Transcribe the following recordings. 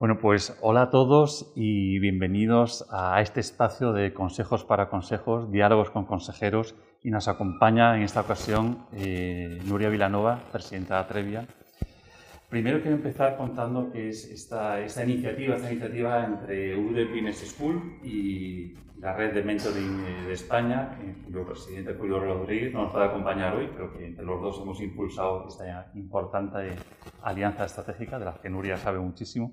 Bueno, pues hola a todos y bienvenidos a este espacio de consejos para consejos, diálogos con consejeros y nos acompaña en esta ocasión eh, Nuria Vilanova, presidenta de Atrevia. Primero quiero empezar contando que es esta, esta iniciativa, esta iniciativa entre UD Business School y la red de mentoring eh, de España, cuyo presidente Julio Rodríguez no nos puede acompañar hoy, pero que entre los dos hemos impulsado esta importante alianza estratégica de la que Nuria sabe muchísimo.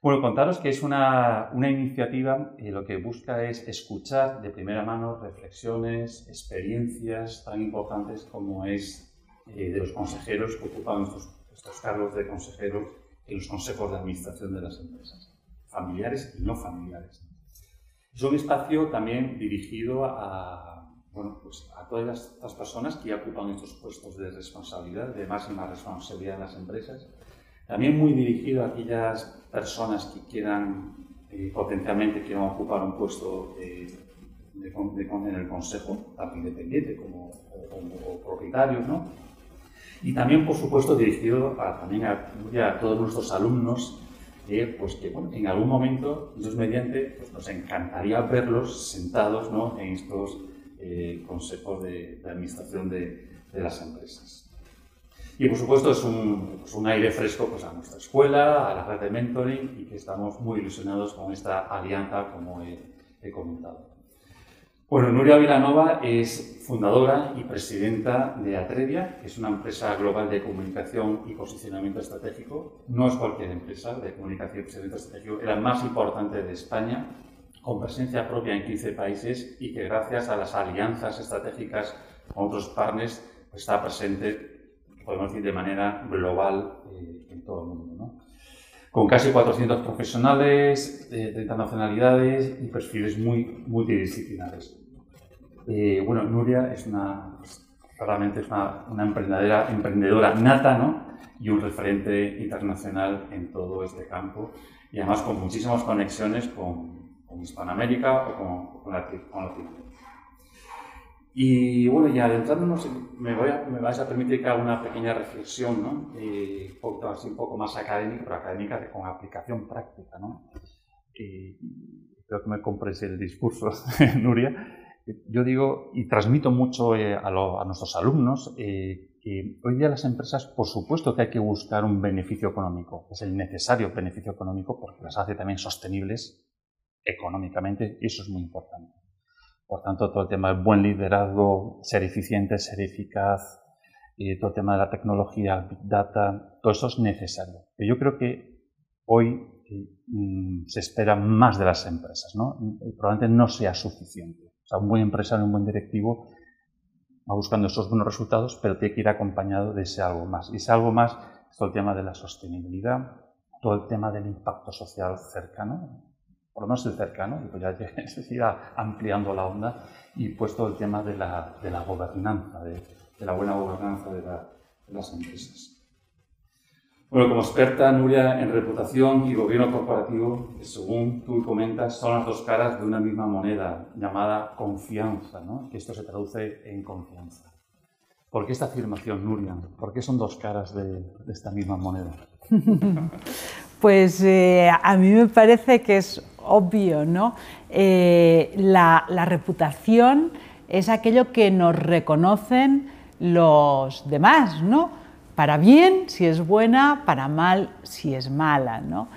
Bueno, contaros que es una, una iniciativa que lo que busca es escuchar de primera mano reflexiones, experiencias tan importantes como es eh, de los consejeros que ocupan estos, estos cargos de consejeros en los consejos de administración de las empresas, familiares y no familiares. Es un espacio también dirigido a, bueno, pues a todas las, personas que ya ocupan estos puestos de responsabilidad, de máxima responsabilidad en las empresas, también muy dirigido a aquellas personas que quieran eh, potencialmente quieran ocupar un puesto de, en el consejo, tanto independiente como, propietarios, ¿no? Y también, por supuesto, dirigido a, también a, todos nuestros alumnos, eh, pues que bueno, en algún momento, Dios mediante, pues nos encantaría verlos sentados ¿no? en estos eh, consejos de, administración de, de las empresas. Y por supuesto es un, pues un, aire fresco pues, a nuestra escuela, a la red de mentoring y que estamos muy ilusionados con esta alianza como he, he comentado. Bueno, Nuria Vilanova es fundadora y presidenta de Atrevia, que es una empresa global de comunicación y posicionamiento estratégico. No es cualquier empresa de comunicación y posicionamiento estratégico, es la más importante de España, con presencia propia en 15 países y que gracias a las alianzas estratégicas con otros partners pues, está presente podemos decir, de manera global eh, en todo el mundo. ¿no? Con casi 400 profesionales de 30 nacionalidades y perfiles muy multidisciplinares. Eh, bueno, Nuria es una, claramente es una, una emprendedora, emprendedora nata ¿no? y un referente internacional en todo este campo y además con muchísimas conexiones con, con Hispanoamérica o con, con Latinoamérica. Y bueno, ya adentrándonos, me, voy a, me vais a permitir que haga una pequeña reflexión, ¿no? Eh, un, poco, así, un poco más académica, pero académica con aplicación práctica, ¿no? creo que me compres el discurso, Nuria. Yo digo y transmito mucho eh, a, a, nuestros alumnos eh, que hoy día las empresas, por supuesto que hay que buscar un beneficio económico, es el necesario beneficio económico porque las hace también sostenibles económicamente y eso es muy importante. Por tanto, todo el tema del buen liderazgo, ser eficiente, ser eficaz, y todo el tema de la tecnología, Big Data, todo eso es necesario. Yo creo que hoy mm, se espera más de las empresas, ¿no? Probablemente no sea suficiente. O sea, un buen empresario, un buen directivo va buscando esos buenos resultados, pero tiene que ir acompañado de ese algo más. Y ese algo más es todo el tema de la sostenibilidad, todo el tema del impacto social cercano, por lo menos el cercano, y pues ya se irá ampliando la onda, y puesto el tema de la, de la gobernanza, de, de, la buena gobernanza de, la, de, las empresas. Bueno, como experta, Nuria, en reputación y gobierno corporativo, según tú comentas, son las dos caras de una misma moneda llamada confianza, ¿no? que esto se traduce en confianza. ¿Por qué esta afirmación, Nuria? ¿Por qué son dos caras de, esta misma moneda? Pues eh, a mí me parece que es obvio, ¿no? Eh, la, reputación es aquello que nos reconocen los demás, ¿no? Para bien si es buena, para mal si es mala, ¿no?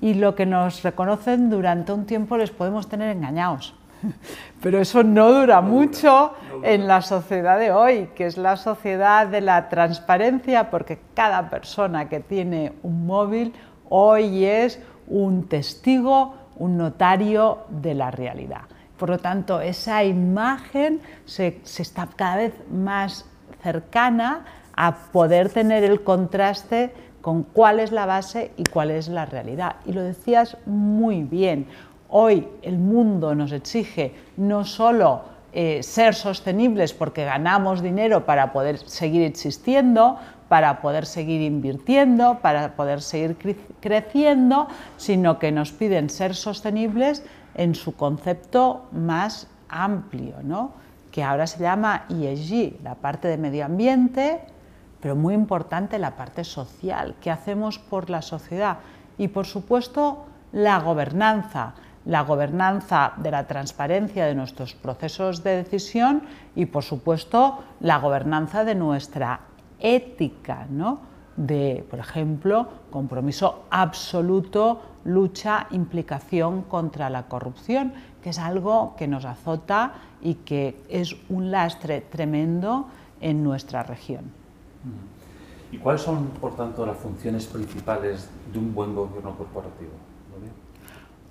Y lo que nos reconocen durante un tiempo les podemos tener engañados. Pero eso no dura mucho en la sociedad de hoy, que es la sociedad de la transparencia, porque cada persona que tiene un móvil hoy es un testigo un notario de la realidad. Por lo tanto, esa imagen se, está cada vez más cercana a poder tener el contraste con cuál es la base y cuál es la realidad. Y lo decías muy bien, hoy el mundo nos exige no solo eh, ser sostenibles porque ganamos dinero para poder seguir existiendo, para poder seguir invirtiendo, para poder seguir creciendo, sino que nos piden ser sostenibles en su concepto más amplio, ¿no? que ahora se llama ESG, la parte de medio ambiente, pero muy importante la parte social, qué hacemos por la sociedad. y por supuesto la gobernanza, la gobernanza de la transparencia de nuestros procesos de decisión y por supuesto la gobernanza de nuestra ética, ¿no? de, por ejemplo, compromiso absoluto, lucha, implicación contra la corrupción, que es algo que nos azota y que es un lastre tremendo en nuestra región. ¿Y cuáles son, por tanto, las funciones principales de un buen gobierno corporativo?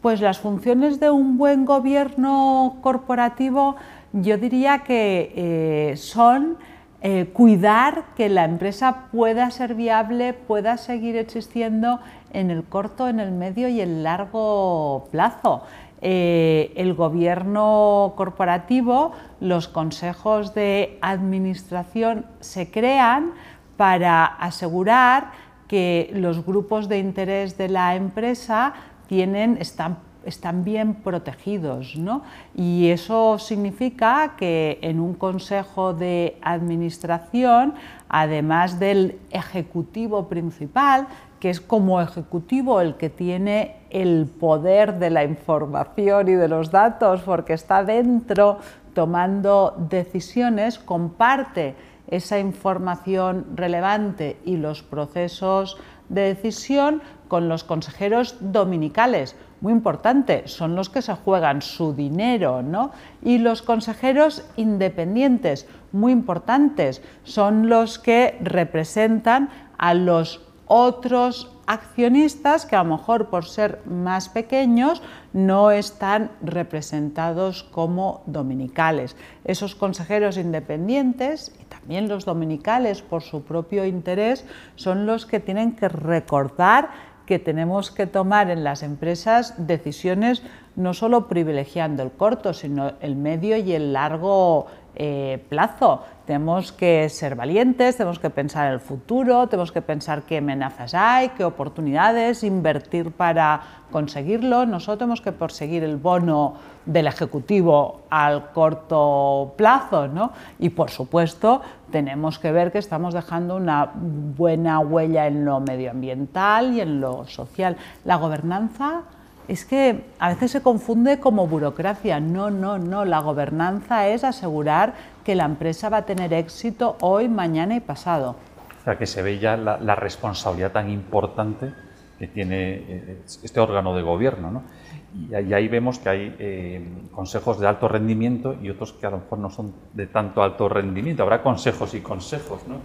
Pues las funciones de un buen gobierno corporativo yo diría que eh, son eh, cuidar que la empresa pueda ser viable, pueda seguir existiendo en el corto, en el medio y el largo plazo. Eh, el gobierno corporativo, los consejos de administración se crean para asegurar que los grupos de interés de la empresa tienen, están, están bien protegidos. ¿no? Y eso significa que en un consejo de administración, además del ejecutivo principal, que es como ejecutivo el que tiene el poder de la información y de los datos porque está dentro tomando decisiones, comparte esa información relevante y los procesos de decisión con los consejeros dominicales. Muy importante, son los que se juegan su dinero, ¿no? Y los consejeros independientes, muy importantes, son los que representan a los otros accionistas que a lo mejor por ser más pequeños no están representados como dominicales. Esos consejeros independientes y también los dominicales por su propio interés son los que tienen que recordar que tenemos que tomar en las empresas decisiones no solo privilegiando el corto, sino el medio y el largo eh, plazo. Tenemos que ser valientes, tenemos que pensar en el futuro, tenemos que pensar qué amenazas hay, qué oportunidades, invertir para conseguirlo. Nosotros tenemos que perseguir el bono del Ejecutivo al corto plazo, ¿no? Y por supuesto tenemos que ver que estamos dejando una buena huella en lo medioambiental y en lo social. La gobernanza es que a veces se confunde como burocracia. No, no, no. La gobernanza es asegurar que la empresa va a tener éxito hoy, mañana y pasado. O sea, que se ve ya la, responsabilidad tan importante que tiene eh, este órgano de gobierno. ¿no? Y, ahí vemos que hay eh, consejos de alto rendimiento y otros que a lo mejor no son de tanto alto rendimiento. Habrá consejos y consejos. ¿no?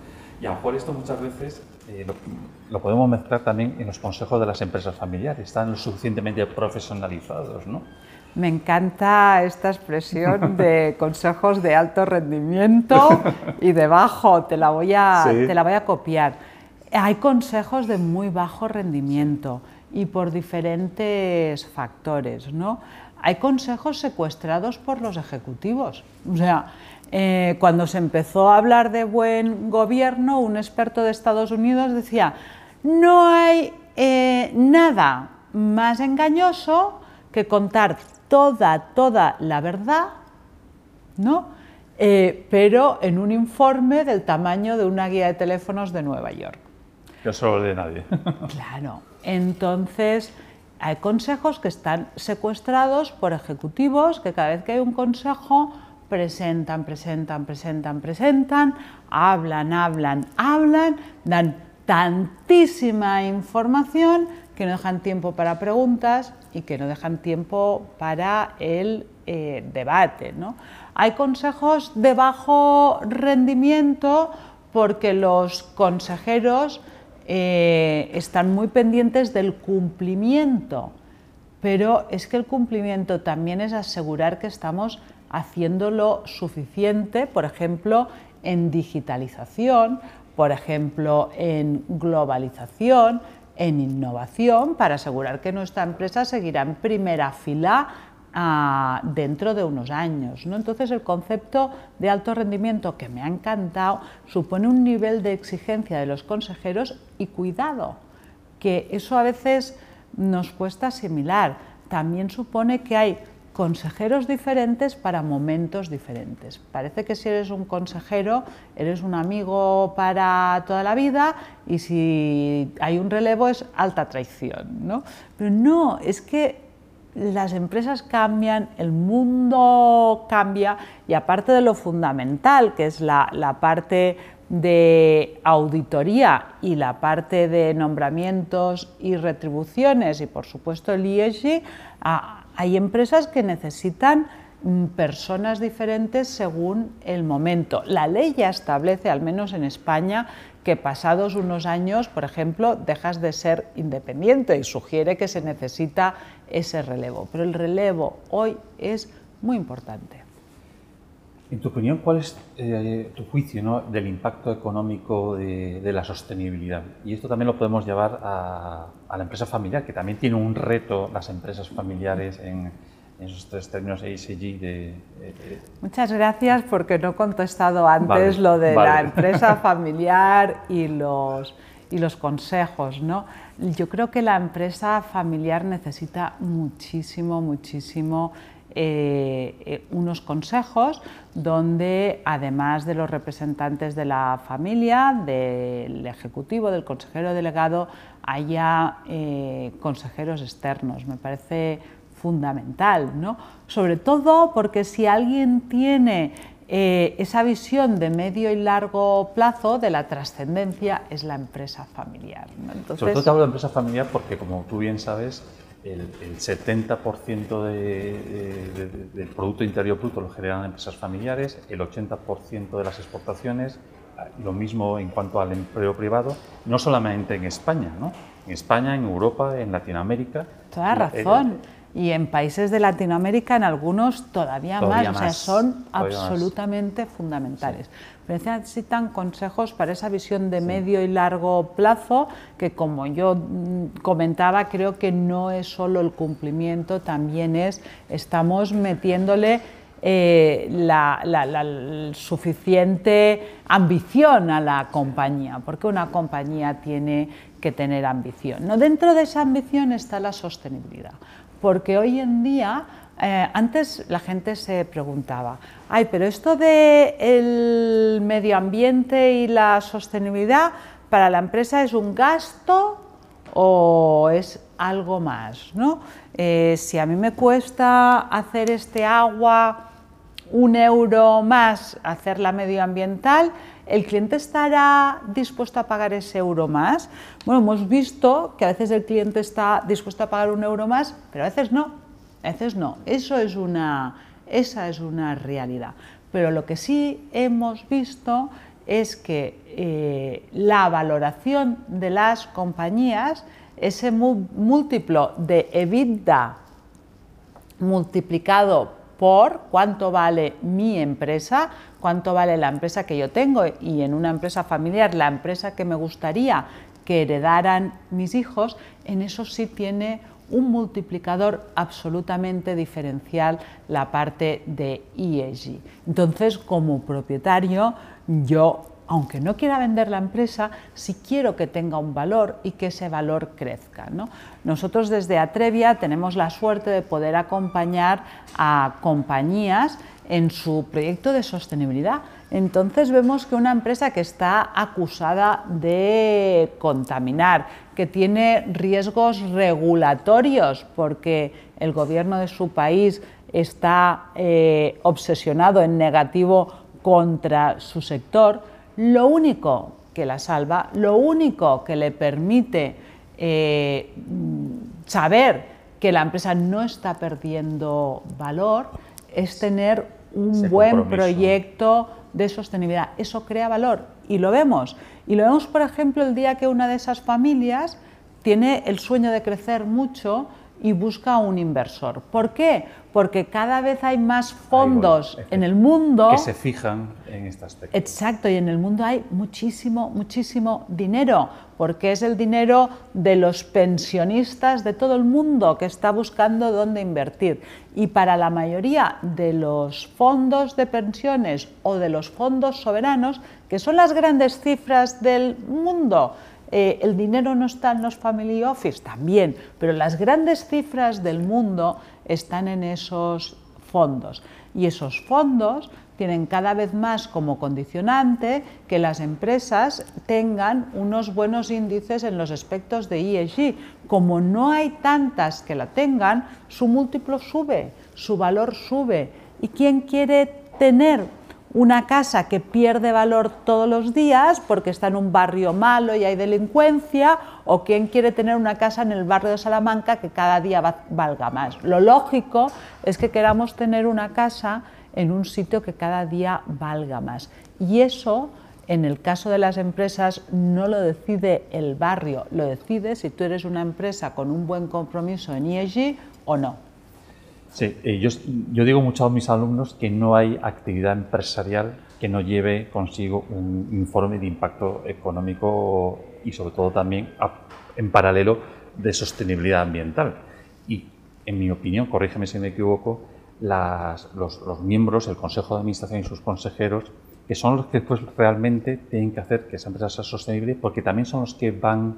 Y a lo mejor esto muchas veces eh, lo, podemos mezclar también en los consejos de las empresas familiares, están lo suficientemente profesionalizados, ¿no? Me encanta esta expresión de consejos de alto rendimiento y de bajo, te la voy a, te la voy a copiar. Hay consejos de muy bajo rendimiento y por diferentes factores, ¿no? Hay consejos secuestrados por los ejecutivos. O sea, eh, cuando se empezó a hablar de buen gobierno, un experto de Estados Unidos decía, no hay eh, nada más engañoso que contar toda, toda la verdad, ¿no? Eh, pero en un informe del tamaño de una guía de teléfonos de Nueva York. Yo solo de nadie. claro. Entonces, hay consejos que están secuestrados por ejecutivos que cada vez que hay un consejo presentan, presentan, presentan, presentan, hablan, hablan, hablan, dan tantísima información que no dejan tiempo para preguntas y que no dejan tiempo para el eh, debate. Hay consejos de bajo rendimiento porque los consejeros eh, están muy pendientes del cumplimiento, pero es que el cumplimiento también es asegurar que estamos haciéndolo suficiente, por ejemplo, en digitalización, por ejemplo, en globalización, en innovación, para asegurar que nuestra empresa seguirá en primera fila ah, dentro de unos años. ¿no? Entonces, el concepto de alto rendimiento, que me ha encantado, supone un nivel de exigencia de los consejeros y cuidado, que eso a veces nos cuesta asimilar. También supone que hay consejeros diferentes para momentos diferentes. Parece que si eres un consejero, eres un amigo para toda la vida y si hay un relevo es alta traición. ¿no? Pero no, es que las empresas cambian, el mundo cambia y aparte de lo fundamental, que es la, la parte de auditoría y la parte de nombramientos y retribuciones y por supuesto el IESG, hay empresas que necesitan mm, personas diferentes según el momento. La ley ya establece, al menos en España, que pasados unos años, por ejemplo, dejas de ser independiente y sugiere que se necesita ese relevo. Pero el relevo hoy es muy importante. En tu opinión, ¿cuál es eh, tu juicio del impacto económico de, la sostenibilidad? Y esto también lo podemos llevar a, la empresa familiar, que también tiene un reto las empresas familiares en, esos tres términos ESG de, Muchas gracias porque no he contestado antes lo de la empresa familiar y los, y los consejos. ¿no? Yo creo que la empresa familiar necesita muchísimo, muchísimo eh, eh, unos consejos donde además de los representantes de la familia, del ejecutivo, del consejero delegado, haya eh, consejeros externos. Me parece fundamental, ¿no? sobre todo porque si alguien tiene esa visión de medio y largo plazo de la trascendencia es la empresa familiar. Sobre todo te hablo de empresa familiar porque, como tú bien sabes, el, 70% del Producto Interior Bruto lo generan empresas familiares, el 80% de las exportaciones, lo mismo en cuanto al empleo privado, no solamente en España, ¿no? en España, en Europa, en Latinoamérica. Toda razón. Y en países de Latinoamérica, en algunos todavía, más, o sea, son absolutamente fundamentales. Necesitan consejos para esa visión de medio y largo plazo, que como yo mm, comentaba, creo que no es solo el cumplimiento, también es, estamos metiéndole eh, la, suficiente ambición a la compañía, porque una compañía tiene que tener ambición. ¿no? Dentro de esa ambición está la sostenibilidad, porque hoy en día eh, antes la gente se preguntaba, ay, pero esto del el medio ambiente y la sostenibilidad para la empresa es un gasto o es algo más, ¿no? Eh, si a mí me cuesta hacer este agua un euro más hacerla medioambiental, ¿el cliente estará dispuesto a pagar ese euro más? Bueno, hemos visto que a veces el cliente está dispuesto a pagar un euro más, pero a veces no. A veces no, esa es una realidad. Pero lo que sí hemos visto es que eh, la valoración de las compañías, ese múltiplo de EBITDA multiplicado por cuánto vale mi empresa, cuánto vale la empresa que yo tengo y en una empresa familiar la empresa que me gustaría que heredaran mis hijos, en eso sí tiene un multiplicador absolutamente diferencial la parte de ESG. Entonces, como propietario, yo, aunque no quiera vender la empresa, sí quiero que tenga un valor y que ese valor crezca. Nosotros desde Atrevia tenemos la suerte de poder acompañar a compañías en su proyecto de sostenibilidad. Entonces vemos que una empresa que está acusada de contaminar, que tiene riesgos regulatorios porque el gobierno de su país está eh, obsesionado en negativo contra su sector, lo único que la salva, lo único que le permite eh, saber que la empresa no está perdiendo valor es tener un buen proyecto de sostenibilidad. Eso crea valor y lo vemos. Y lo vemos, por ejemplo, el día que una de esas familias tiene el sueño de crecer mucho y busca un inversor. ¿Por qué? Porque cada vez hay más fondos en el mundo que se fijan en este aspecto. Exacto, y en el mundo hay muchísimo, muchísimo dinero, porque es el dinero de los pensionistas de todo el mundo que está buscando dónde invertir. Y para la mayoría de los fondos de pensiones o de los fondos soberanos, que son las grandes cifras del mundo, eh, el dinero no está en los family office, también, pero las grandes cifras del mundo están en esos fondos. Y esos fondos tienen cada vez más como condicionante que las empresas tengan unos buenos índices en los aspectos de ESG. Como no hay tantas que la tengan, su múltiplo sube, su valor sube. ¿Y quién quiere tener una casa que pierde valor todos los días porque está en un barrio malo y hay delincuencia, o quién quiere tener una casa en el barrio de Salamanca que cada día valga más. Lo lógico es que queramos tener una casa en un sitio que cada día valga más. Y eso, en el caso de las empresas, no lo decide el barrio, lo decide si tú eres una empresa con un buen compromiso en ESG o no. Sí, yo, yo digo mucho a mis alumnos que no hay actividad empresarial que no lleve consigo un informe de impacto económico y sobre todo también en paralelo de sostenibilidad ambiental. Y en mi opinión, corrígeme si me equivoco, los, miembros, el Consejo de Administración y sus consejeros, que son los que realmente tienen que hacer que esa empresa sea sostenible, porque también son los que van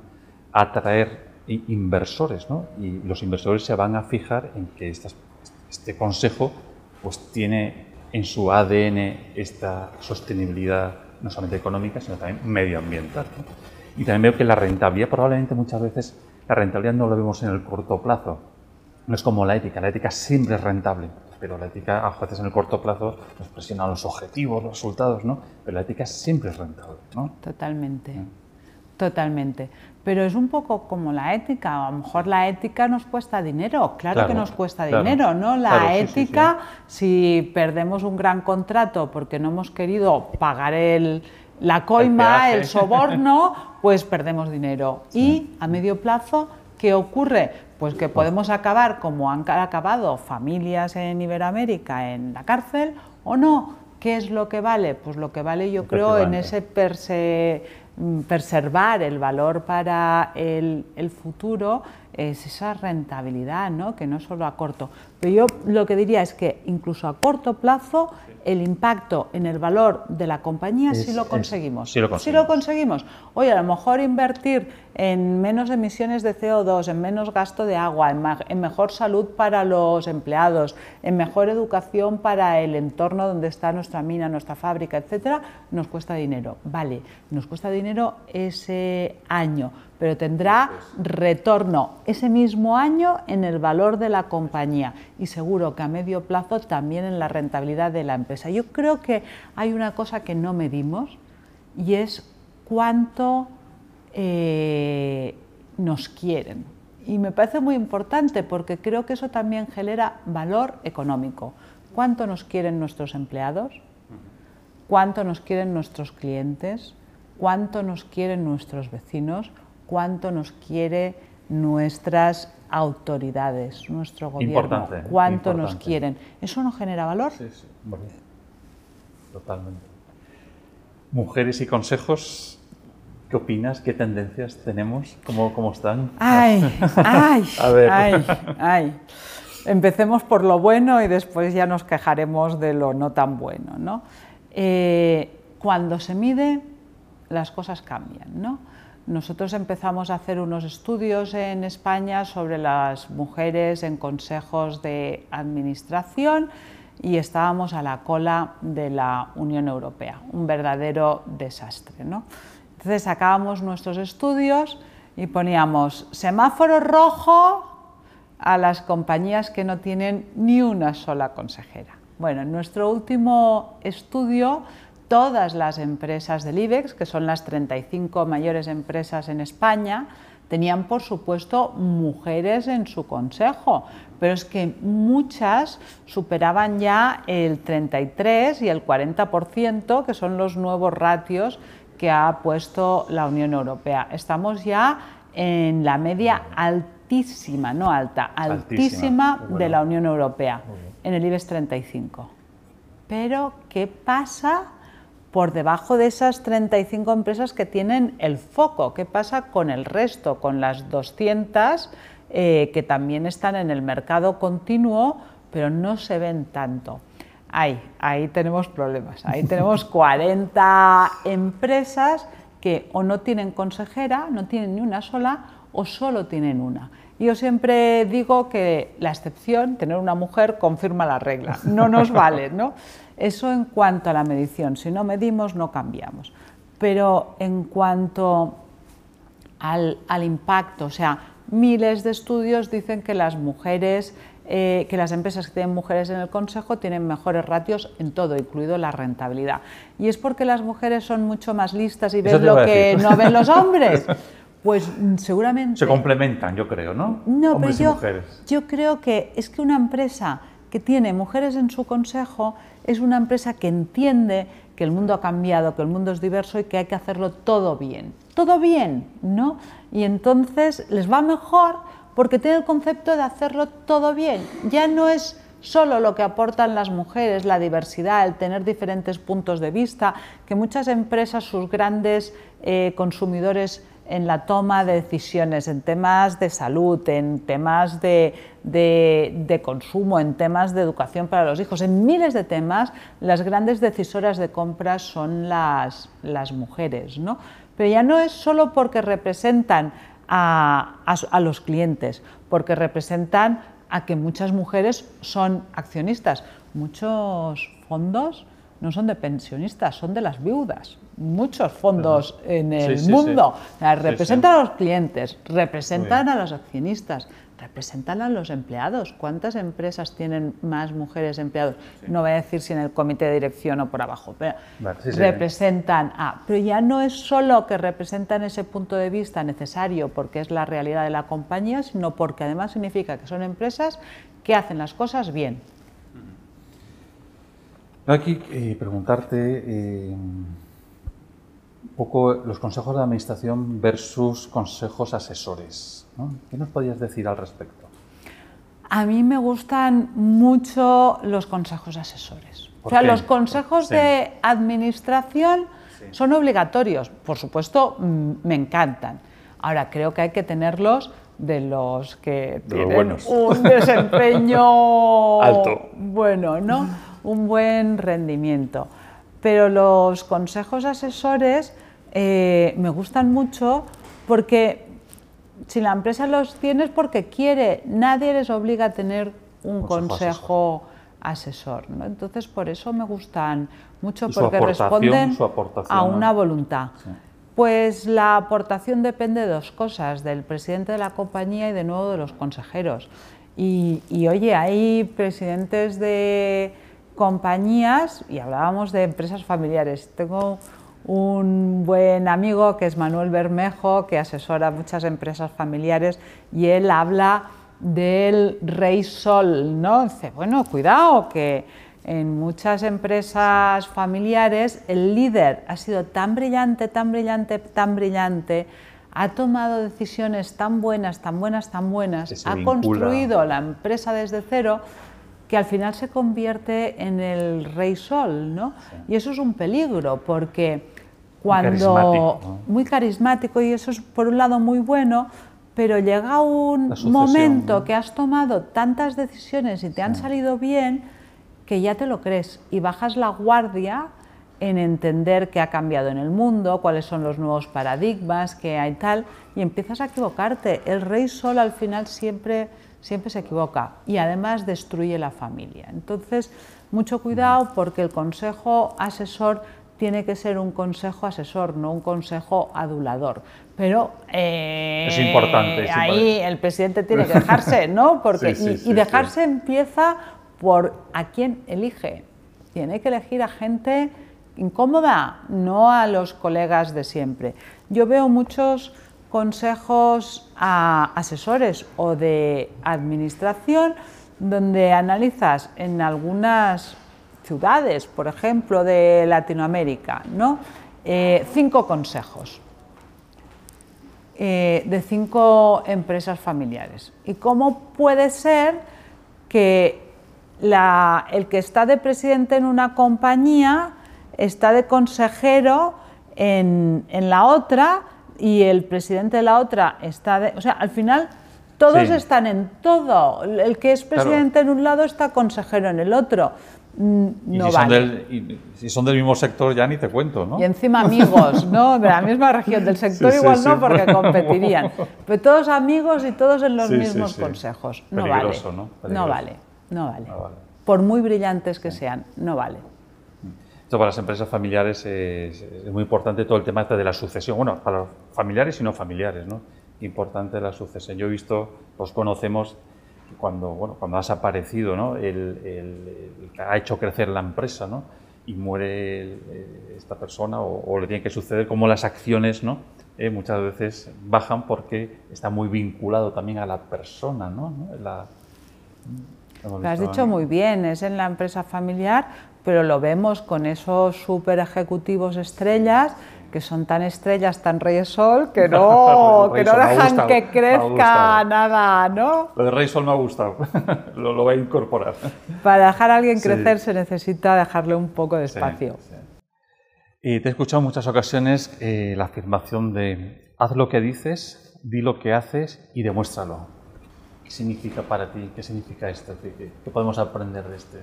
a atraer inversores, ¿no? Y los inversores se van a fijar en que este consejo pues tiene en su ADN esta sostenibilidad no solamente económica, sino también medioambiental. Y también veo que la rentabilidad, probablemente muchas veces, la rentabilidad no lo vemos en el corto plazo. No es como la ética, la ética siempre es rentable pero la ética a veces en el corto plazo nos presiona los objetivos, los resultados, ¿no? Pero la ética siempre es rentable, ¿no? Totalmente, mm. totalmente. Pero es un poco como la ética, a lo mejor la ética nos cuesta dinero, claro, que nos cuesta dinero, ¿no? La ética, si perdemos un gran contrato porque no hemos querido pagar el, la coima, el, el soborno, pues perdemos dinero. Y a medio plazo, ¿qué ocurre? Pues que podemos acabar como han acabado familias en Iberoamérica en la cárcel o no. ¿Qué es lo que vale? Pues lo que vale yo creo en ese mm, preservar el valor para el, el, futuro es esa rentabilidad, ¿no? que no solo a corto. Pero yo lo que diría es que incluso a corto plazo el impacto en el valor de la compañía si lo conseguimos. Si lo conseguimos. Si lo conseguimos. Oye, a lo mejor invertir en menos emisiones de CO2, en menos gasto de agua, en, mejor salud para los empleados, en mejor educación para el entorno donde está nuestra mina, nuestra fábrica, etcétera, nos cuesta dinero. Vale, nos cuesta dinero ese año, pero tendrá retorno ese mismo año en el valor de la compañía y seguro que a medio plazo también en la rentabilidad de la empresa. Yo creo que hay una cosa que no medimos y es cuánto eh, nos quieren. Y me parece muy importante porque creo que eso también genera valor económico. ¿Cuánto nos quieren nuestros empleados? ¿Cuánto nos quieren nuestros clientes? ¿Cuánto nos quieren nuestros vecinos? ¿Cuánto nos quiere nuestras autoridades, nuestro gobierno, cuánto nos quieren. ¿Eso no genera valor? Sí, sí, totalmente. Mujeres y consejos, ¿qué opinas? ¿Qué tendencias tenemos? ¿Cómo, cómo están? Ay, ay, ay, ay. Empecemos por lo bueno y después ya nos quejaremos de lo no tan bueno. ¿no? Eh, cuando se mide, las cosas cambian. ¿no? Nosotros empezamos a hacer unos estudios en España sobre las mujeres en consejos de administración y estábamos a la cola de la Unión Europea, un verdadero desastre. ¿no? Entonces sacábamos nuestros estudios y poníamos semáforo rojo a las compañías que no tienen ni una sola consejera. Bueno, en nuestro último estudio todas las empresas del IBEX, que son las 35 mayores empresas en España, tenían por supuesto mujeres en su consejo, pero es que muchas superaban ya el 33 y el 40%, que son los nuevos ratios que ha puesto la Unión Europea. Estamos ya en la media altísima, no alta, altísima, de la Unión Europea, en el IBEX 35. Pero, ¿qué pasa por debajo de esas 35 empresas que tienen el foco. ¿Qué pasa con el resto, con las 200 eh, que también están en el mercado continuo, pero no se ven tanto? Ahí, ahí tenemos problemas. Ahí tenemos 40 empresas que o no tienen consejera, no tienen ni una sola, o solo tienen una. Yo siempre digo que la excepción, tener una mujer, confirma la regla, no nos vale, ¿no? Eso en cuanto a la medición, si no medimos no cambiamos. Pero en cuanto al, al impacto, o sea, miles de estudios dicen que las mujeres eh, que las empresas que tienen mujeres en el consejo tienen mejores ratios en todo, incluido la rentabilidad. Y es porque las mujeres son mucho más listas y ven lo que no ven los hombres. Pues mm, seguramente. Se complementan, yo creo, ¿no? No, pero yo, yo creo que es que una empresa que tiene mujeres en su consejo es una empresa que entiende que el mundo ha cambiado, que el mundo es diverso y que hay que hacerlo todo bien. Todo bien, ¿no? Y entonces les va mejor porque tiene el concepto de hacerlo todo bien. Ya no es solo lo que aportan las mujeres, la diversidad, el tener diferentes puntos de vista, que muchas empresas, sus grandes eh, consumidores en la toma de decisiones, en temas de salud, en temas de, de, consumo, en temas de educación para los hijos, en miles de temas, las grandes decisoras de compras son las, las mujeres. ¿no? Pero ya no es solo porque representan a, los clientes, porque representan a que muchas mujeres son accionistas. Muchos fondos no son de pensionistas, son de las viudas. Muchos fondos en el mundo representan a los clientes, representan a los accionistas, representan a los empleados. ¿Cuántas empresas tienen más mujeres empleados? No voy a decir si en el comité de dirección o por abajo, pero representan a. Pero ya no es solo que representan ese punto de vista necesario porque es la realidad de la compañía, sino porque además significa que son empresas que hacen las cosas bien. Aquí eh, preguntarte. Eh, un poco los consejos de administración versus consejos asesores. ¿Qué nos podías decir al respecto? A mí me gustan mucho los consejos asesores. O sea, los consejos de administración son obligatorios. Por supuesto, me encantan. Ahora, creo que hay que tenerlos de los que tienen un desempeño alto. Bueno, ¿no? Un buen rendimiento. Pero los consejos asesores eh, me gustan mucho porque si la empresa los tiene es porque quiere, nadie les obliga a tener un consejo, asesor. Entonces, por eso me gustan mucho, porque responden a una voluntad. Pues la aportación depende de dos cosas, del presidente de la compañía y de nuevo de los consejeros. Y, y oye, hay presidentes de compañías, y hablábamos de empresas familiares. Tengo un buen amigo que es Manuel Bermejo, que asesora muchas empresas familiares y él habla del rey sol, ¿no? Dice, bueno, cuidado, que en muchas empresas familiares el líder ha sido tan brillante, tan brillante, tan brillante, ha tomado decisiones tan buenas, tan buenas, tan buenas, ha construido la empresa desde cero, que al final se convierte en el rey sol, ¿no? Y eso es un peligro, porque cuando muy carismático. y eso es por un lado muy bueno, pero llega un momento que has tomado tantas decisiones y te han salido bien que ya te lo crees y bajas la guardia en entender qué ha cambiado en el mundo, cuáles son los nuevos paradigmas que hay tal, y empiezas a equivocarte. El rey sol al final siempre, siempre se equivoca y además destruye la familia. Entonces, mucho cuidado porque el consejo asesor tiene que ser un consejo asesor, no un consejo adulador. Pero eh, es importante, ahí el presidente tiene que dejarse, ¿no? Porque, y, dejarse empieza por a quién elige. Tiene que elegir a gente incómoda, no a los colegas de siempre. Yo veo muchos consejos a asesores o de administración donde analizas en algunas ciudades, por ejemplo, de Latinoamérica, ¿no? Eh, cinco consejos eh, de cinco empresas familiares. ¿Y cómo puede ser que el que está de presidente en una compañía está de consejero en, la otra y el presidente de la otra está de... O sea, al final todos están en todo. El que es presidente en un lado está consejero en el otro. mm, Y no si, son vale. del, y si son del mismo sector ya ni te cuento, ¿no? Y encima amigos, ¿no? De la misma región, del sector Sí, igual sí. no, porque competirían. Pero todos amigos y todos en los mismos consejos. No vale. ¿no? No vale, no vale. No vale. Por muy brillantes que sean, no vale. Esto para las empresas familiares es, es muy importante todo el tema este de la sucesión. Bueno, para los familiares y no familiares, ¿no? Importante la sucesión. Yo he visto, los conocemos, que cuando, bueno, cuando has aparecido, ¿no? El, el- el que ha hecho crecer la empresa, ¿no? Y muere el- eh, esta persona o, o le tiene que suceder, como las acciones, ¿no? Eh, muchas veces bajan porque está muy vinculado también a la persona, ¿no? Lo has dicho muy bien, es en la empresa familiar, pero lo vemos con esos super ejecutivos estrellas que son tan estrellas, tan reyes sol, que no, que no dejan gustado, que crezca nada, ¿no? Lo de Rey Sol me ha gustado, lo, lo voy a incorporar. Para dejar a alguien Sí. crecer se necesita dejarle un poco de espacio. sí. Y te he escuchado en muchas ocasiones eh, la afirmación de haz lo que dices, di lo que haces y demuéstralo. ¿Qué significa para ti? ¿Qué significa esto? ¿Qué, qué- podemos aprender de este,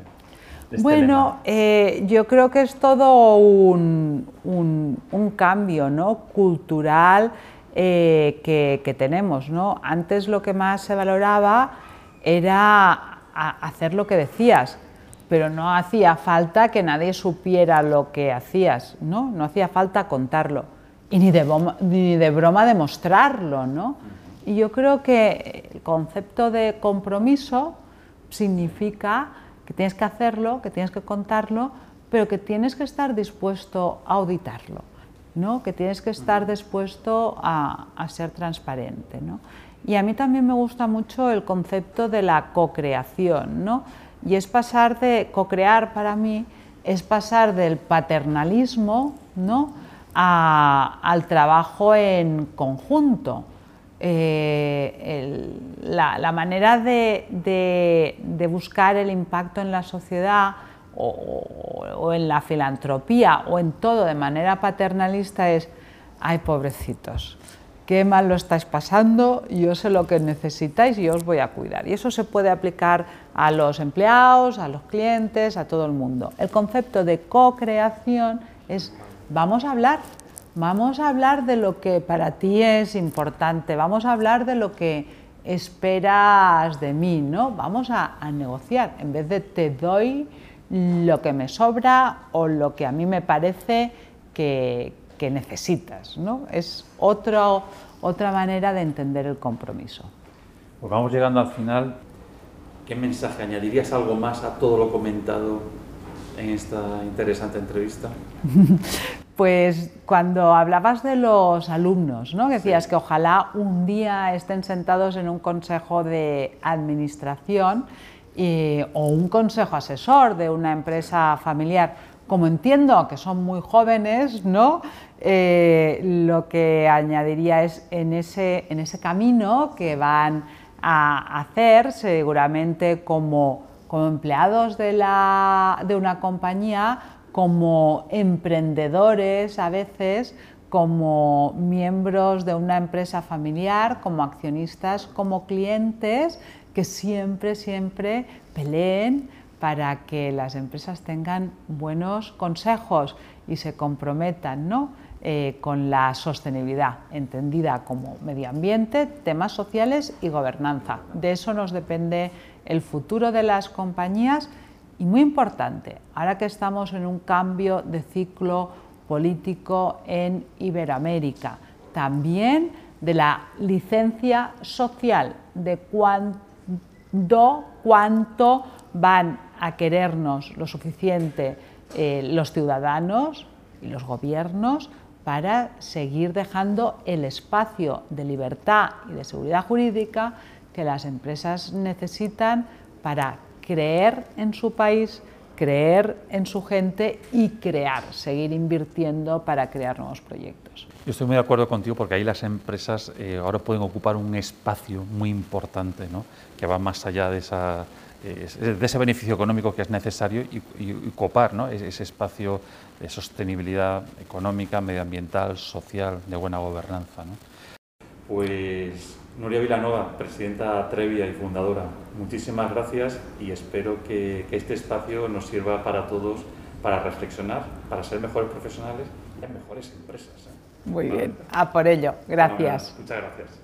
este Bueno, eh, yo creo que es todo un, un- un cambio ¿no? cultural eh, que, que tenemos. ¿no? Antes lo que más se valoraba era hacer lo que decías, pero no hacía falta que nadie supiera lo que hacías, ¿no? no hacía falta contarlo y ni de, broma, ni de broma demostrarlo. ¿no? Y yo creo que el concepto de compromiso significa que tienes que hacerlo, que tienes que contarlo, pero que tienes que estar dispuesto a auditarlo, ¿no? que tienes que estar dispuesto a, a ser transparente. ¿no? Y a mí también me gusta mucho el concepto de la co-creación, ¿no? y es pasar de co-crear para mí, es pasar del paternalismo ¿no? a- al trabajo en conjunto. Eh, la, manera de, buscar el impacto en la sociedad o, en la filantropía o en todo de manera paternalista es, ay pobrecitos, qué mal lo estáis pasando, yo sé lo que necesitáis y os voy a cuidar. Y eso se puede aplicar a los empleados, a los clientes, a todo el mundo. El concepto de co-creación es, vamos a hablar, Vamos a hablar de lo que para ti es importante, vamos a hablar de lo que esperas de mí, ¿no? Vamos a, a negociar, en vez de te doy lo que me sobra o lo que a mí me parece que, que necesitas, ¿no? Es otro, otra manera de entender el compromiso. Pues vamos llegando al final. ¿Qué mensaje añadirías algo más a todo lo comentado en esta interesante entrevista? Pues cuando hablabas de los alumnos, ¿no? decías que ojalá un día estén sentados en un consejo de administración eh, o un consejo asesor de una empresa familiar, como entiendo que son muy jóvenes, ¿no? Eh, lo que añadiría es en ese, en ese camino que van a hacer, seguramente como, como empleados de, la, de una compañía, como emprendedores a veces, como miembros de una empresa familiar, como accionistas, como clientes, que siempre, siempre peleen para que las empresas tengan buenos consejos y se comprometan ¿no? Eh, con la sostenibilidad, entendida como medio ambiente, temas sociales y gobernanza. De eso nos depende el futuro de las compañías y muy importante, ahora que estamos en un cambio de ciclo político en Iberoamérica, también de la licencia social, de cuándo, cuánto van a querernos lo suficiente eh, los ciudadanos y los gobiernos para seguir dejando el espacio de libertad y de seguridad jurídica que las empresas necesitan para creer en su país, creer en su gente y crear, seguir invirtiendo para crear nuevos proyectos. Yo estoy muy de acuerdo contigo porque ahí las empresas eh, ahora pueden ocupar un espacio muy importante, ¿no? que va más allá de, esa, eh, de ese beneficio económico que es necesario y, y, y copar ¿no? ese, ese espacio de sostenibilidad económica, medioambiental, social, de buena gobernanza. ¿no? Pues Nuria Vilanova, presidenta Trevia y fundadora, muchísimas gracias y espero que, este espacio nos sirva para todos para reflexionar, para ser mejores profesionales y mejores empresas. ¿eh? Muy bien, a por ello. Gracias. muchas gracias.